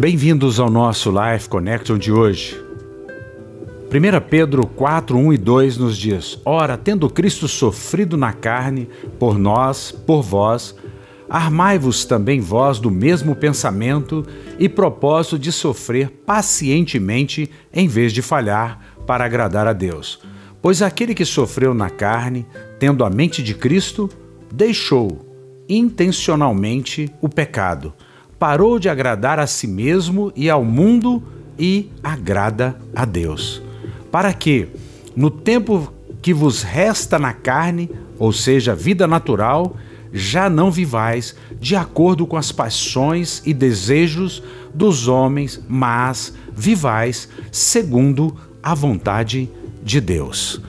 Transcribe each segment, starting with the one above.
Bem-vindos ao nosso Life Connection de hoje. 1 Pedro 4, 1 e 2 nos diz: Ora, tendo Cristo sofrido na carne, por nós, por vós, armai-vos também vós do mesmo pensamento e propósito de sofrer pacientemente em vez de falhar, para agradar a Deus. Pois aquele que sofreu na carne, tendo a mente de Cristo, deixou intencionalmente o pecado parou de agradar a si mesmo e ao mundo e agrada a Deus. Para que, no tempo que vos resta na carne, ou seja, vida natural, já não vivais de acordo com as paixões e desejos dos homens, mas vivais segundo a vontade de Deus.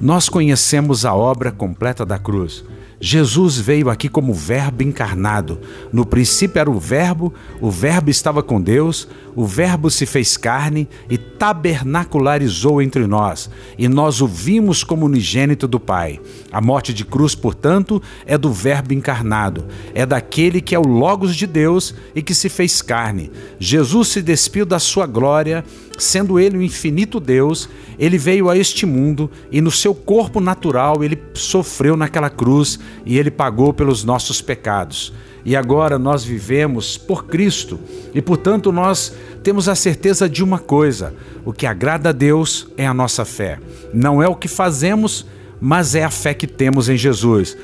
Nós conhecemos a obra completa da cruz Jesus veio aqui como Verbo encarnado. No princípio era o Verbo, o Verbo estava com Deus, o Verbo se fez carne e tabernacularizou entre nós, e nós o vimos como unigênito do Pai. A morte de cruz, portanto, é do Verbo encarnado, é daquele que é o Logos de Deus e que se fez carne. Jesus se despiu da sua glória, sendo ele o infinito Deus, ele veio a este mundo e no seu corpo natural ele sofreu naquela cruz e ele pagou pelos nossos pecados e agora nós vivemos por Cristo e, portanto, nós temos a certeza de uma coisa: o que agrada a Deus é a nossa fé. Não é o que fazemos, mas é a fé que temos em Jesus.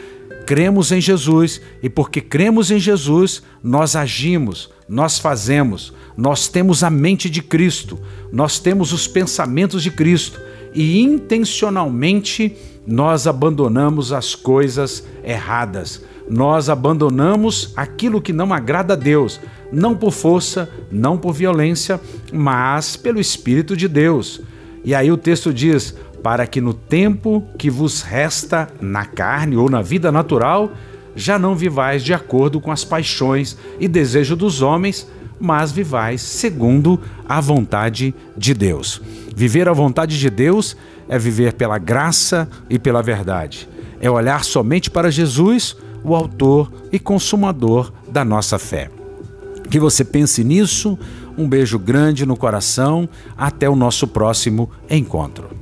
Cremos em Jesus e, porque cremos em Jesus, nós agimos, nós fazemos, nós temos a mente de Cristo, nós temos os pensamentos de Cristo e intencionalmente nós abandonamos as coisas erradas nós abandonamos aquilo que não agrada a Deus, não por força, não por violência, mas pelo Espírito de Deus. E aí o texto diz: para que no tempo que vos resta na carne ou na vida natural, já não vivais de acordo com as paixões e desejo dos homens, mas vivais segundo a vontade de Deus. Viver a vontade de Deus é viver pela graça e pela verdade. É olhar somente para Jesus o autor e consumador da nossa fé. Que você pense nisso. Um beijo grande no coração. Até o nosso próximo encontro.